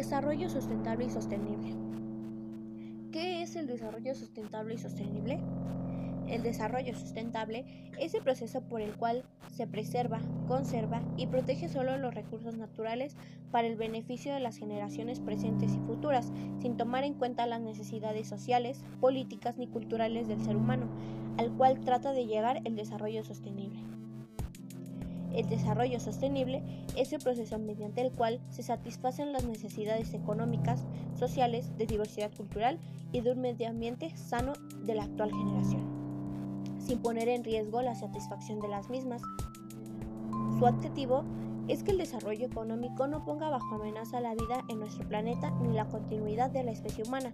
Desarrollo sustentable y sostenible. ¿Qué es el desarrollo sustentable y sostenible? El desarrollo sustentable es el proceso por el cual se preserva, conserva y protege solo los recursos naturales para el beneficio de las generaciones presentes y futuras, sin tomar en cuenta las necesidades sociales, políticas ni culturales del ser humano, al cual trata de llegar el desarrollo sostenible. El desarrollo sostenible es el proceso mediante el cual se satisfacen las necesidades económicas, sociales, de diversidad cultural y de un medio ambiente sano de la actual generación, sin poner en riesgo la satisfacción de las mismas. Su objetivo es que el desarrollo económico no ponga bajo amenaza la vida en nuestro planeta ni la continuidad de la especie humana.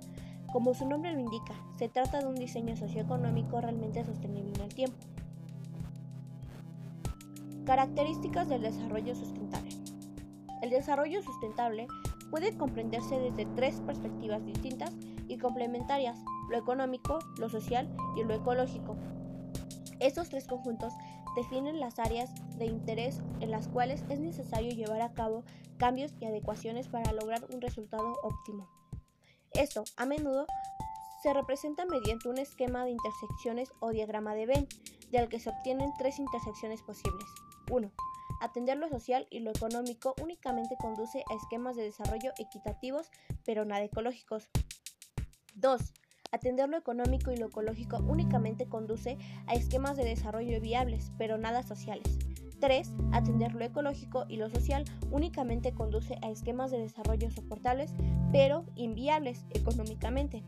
Como su nombre lo indica, se trata de un diseño socioeconómico realmente sostenible en el tiempo. Características del desarrollo sustentable. El desarrollo sustentable puede comprenderse desde tres perspectivas distintas y complementarias, lo económico, lo social y lo ecológico. Estos tres conjuntos definen las áreas de interés en las cuales es necesario llevar a cabo cambios y adecuaciones para lograr un resultado óptimo. Esto, a menudo, se representa mediante un esquema de intersecciones o diagrama de Venn, del que se obtienen tres intersecciones posibles. 1. Atender lo social y lo económico únicamente conduce a esquemas de desarrollo equitativos, pero nada ecológicos. 2. Atender lo económico y lo ecológico únicamente conduce a esquemas de desarrollo viables, pero nada sociales. 3. Atender lo ecológico y lo social únicamente conduce a esquemas de desarrollo soportables, pero inviables económicamente.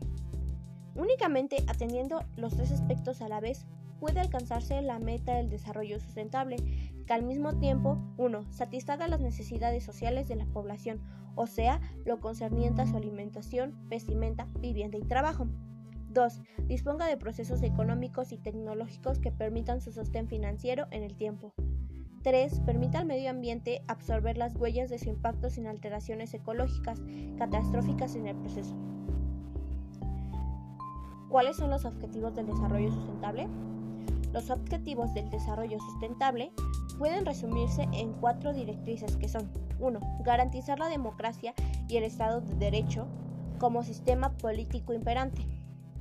Únicamente atendiendo los tres aspectos a la vez puede alcanzarse la meta del desarrollo sustentable, que al mismo tiempo, 1. satisfaga las necesidades sociales de la población, o sea, lo concerniente a su alimentación, vestimenta, vivienda y trabajo. 2. Disponga de procesos económicos y tecnológicos que permitan su sostén financiero en el tiempo. 3. Permita al medio ambiente absorber las huellas de su impacto sin alteraciones ecológicas catastróficas en el proceso. ¿Cuáles son los objetivos del desarrollo sustentable? Los objetivos del desarrollo sustentable pueden resumirse en cuatro directrices que son 1. Garantizar la democracia y el Estado de Derecho como sistema político imperante.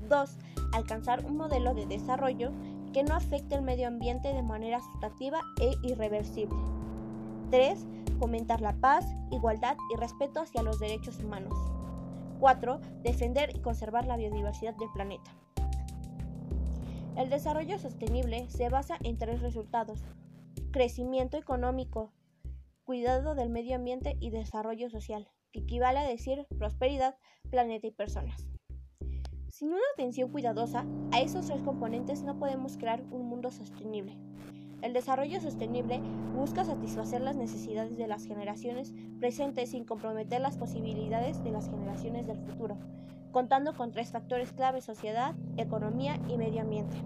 2. Alcanzar un modelo de desarrollo que no afecte el medio ambiente de manera sustantiva e irreversible. 3. Fomentar la paz, igualdad y respeto hacia los derechos humanos. 4. Defender y conservar la biodiversidad del planeta. El desarrollo sostenible se basa en tres resultados. Crecimiento económico, cuidado del medio ambiente y desarrollo social, que equivale a decir prosperidad, planeta y personas. Sin una atención cuidadosa a esos tres componentes no podemos crear un mundo sostenible. El desarrollo sostenible busca satisfacer las necesidades de las generaciones presentes sin comprometer las posibilidades de las generaciones del futuro contando con tres factores clave, sociedad, economía y medio ambiente.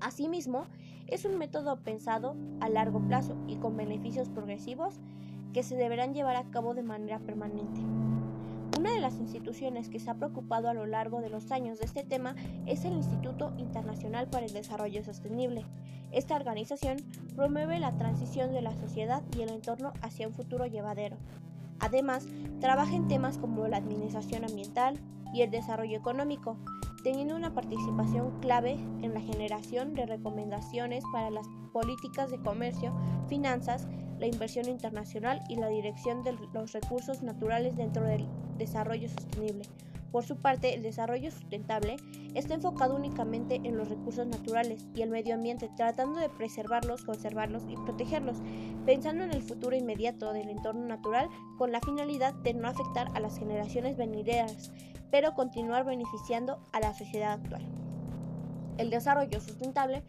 Asimismo, es un método pensado a largo plazo y con beneficios progresivos que se deberán llevar a cabo de manera permanente. Una de las instituciones que se ha preocupado a lo largo de los años de este tema es el Instituto Internacional para el Desarrollo Sostenible. Esta organización promueve la transición de la sociedad y el entorno hacia un futuro llevadero, Además, trabaja en temas como la administración ambiental y el desarrollo económico, teniendo una participación clave en la generación de recomendaciones para las políticas de comercio, finanzas, la inversión internacional y la dirección de los recursos naturales dentro del desarrollo sostenible. Por su parte, el desarrollo sustentable está enfocado únicamente en los recursos naturales y el medio ambiente, tratando de preservarlos, conservarlos y protegerlos, pensando en el futuro inmediato del entorno natural con la finalidad de no afectar a las generaciones venideras, pero continuar beneficiando a la sociedad actual. El desarrollo sustentable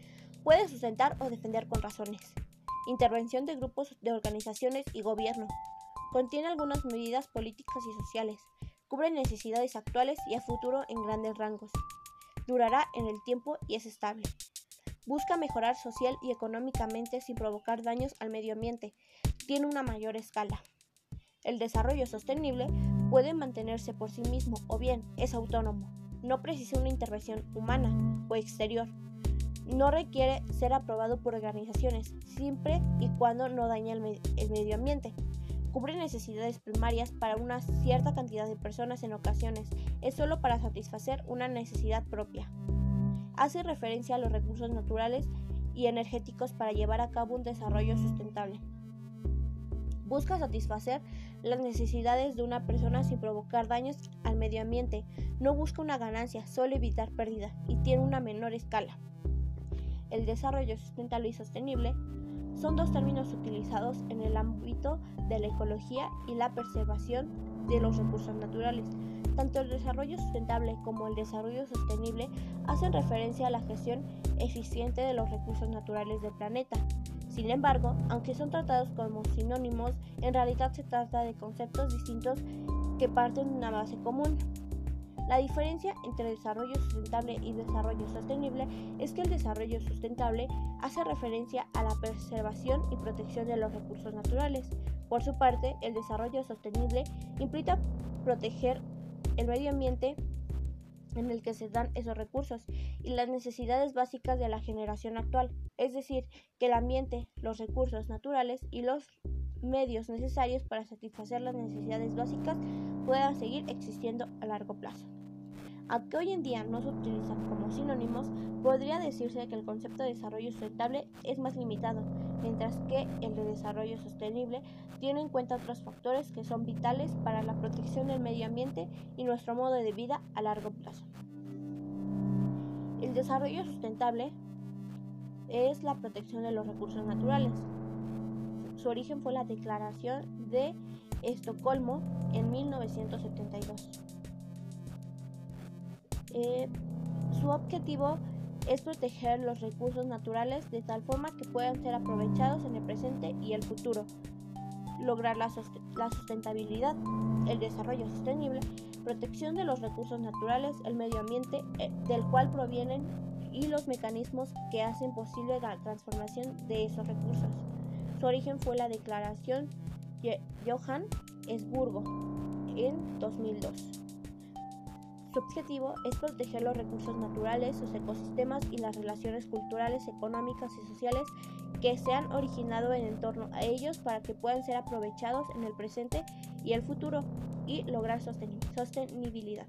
puede sustentar o defender con razones. Intervención de grupos de organizaciones y gobierno. Contiene algunas medidas políticas y sociales cubre necesidades actuales y a futuro en grandes rangos. Durará en el tiempo y es estable. Busca mejorar social y económicamente sin provocar daños al medio ambiente. Tiene una mayor escala. El desarrollo sostenible puede mantenerse por sí mismo o bien es autónomo. No precisa una intervención humana o exterior. No requiere ser aprobado por organizaciones, siempre y cuando no dañe el, el medio ambiente Cubre necesidades primarias para una cierta cantidad de personas en ocasiones, es solo para satisfacer una necesidad propia. Hace referencia a los recursos naturales y energéticos para llevar a cabo un desarrollo sustentable. Busca satisfacer las necesidades de una persona sin provocar daños al medio ambiente. No busca una ganancia, solo evitar pérdida y tiene una menor escala. El desarrollo sustentable y sostenible son dos términos utilizados en el ámbito de la ecología y la preservación de los recursos naturales. Tanto el desarrollo sustentable como el desarrollo sostenible hacen referencia a la gestión eficiente de los recursos naturales del planeta. Sin embargo, aunque son tratados como sinónimos, en realidad se trata de conceptos distintos que parten de una base común. La diferencia entre desarrollo sustentable y desarrollo sostenible es que el desarrollo sustentable hace referencia a la preservación y protección de los recursos naturales. Por su parte, el desarrollo sostenible implica proteger el medio ambiente en el que se dan esos recursos y las necesidades básicas de la generación actual, es decir, que el ambiente, los recursos naturales y los medios necesarios para satisfacer las necesidades básicas puedan seguir existiendo a largo plazo. Aunque hoy en día no se utilizan como sinónimos, podría decirse que el concepto de desarrollo sustentable es más limitado, mientras que el de desarrollo sostenible tiene en cuenta otros factores que son vitales para la protección del medio ambiente y nuestro modo de vida a largo plazo. El desarrollo sustentable es la protección de los recursos naturales. Su origen fue la Declaración de Estocolmo en 1972. Eh, su objetivo es proteger los recursos naturales de tal forma que puedan ser aprovechados en el presente y el futuro, lograr la, sustentabilidad, el desarrollo sostenible, protección de los recursos naturales, el medio ambiente eh, del cual provienen y los mecanismos que hacen posible la transformación de esos recursos. Su origen fue la Declaración Johannesburgo en 2002. Su objetivo es proteger los recursos naturales, sus ecosistemas y las relaciones culturales, económicas y sociales que se han originado en torno a ellos para que puedan ser aprovechados en el presente y el futuro y lograr sostenibilidad.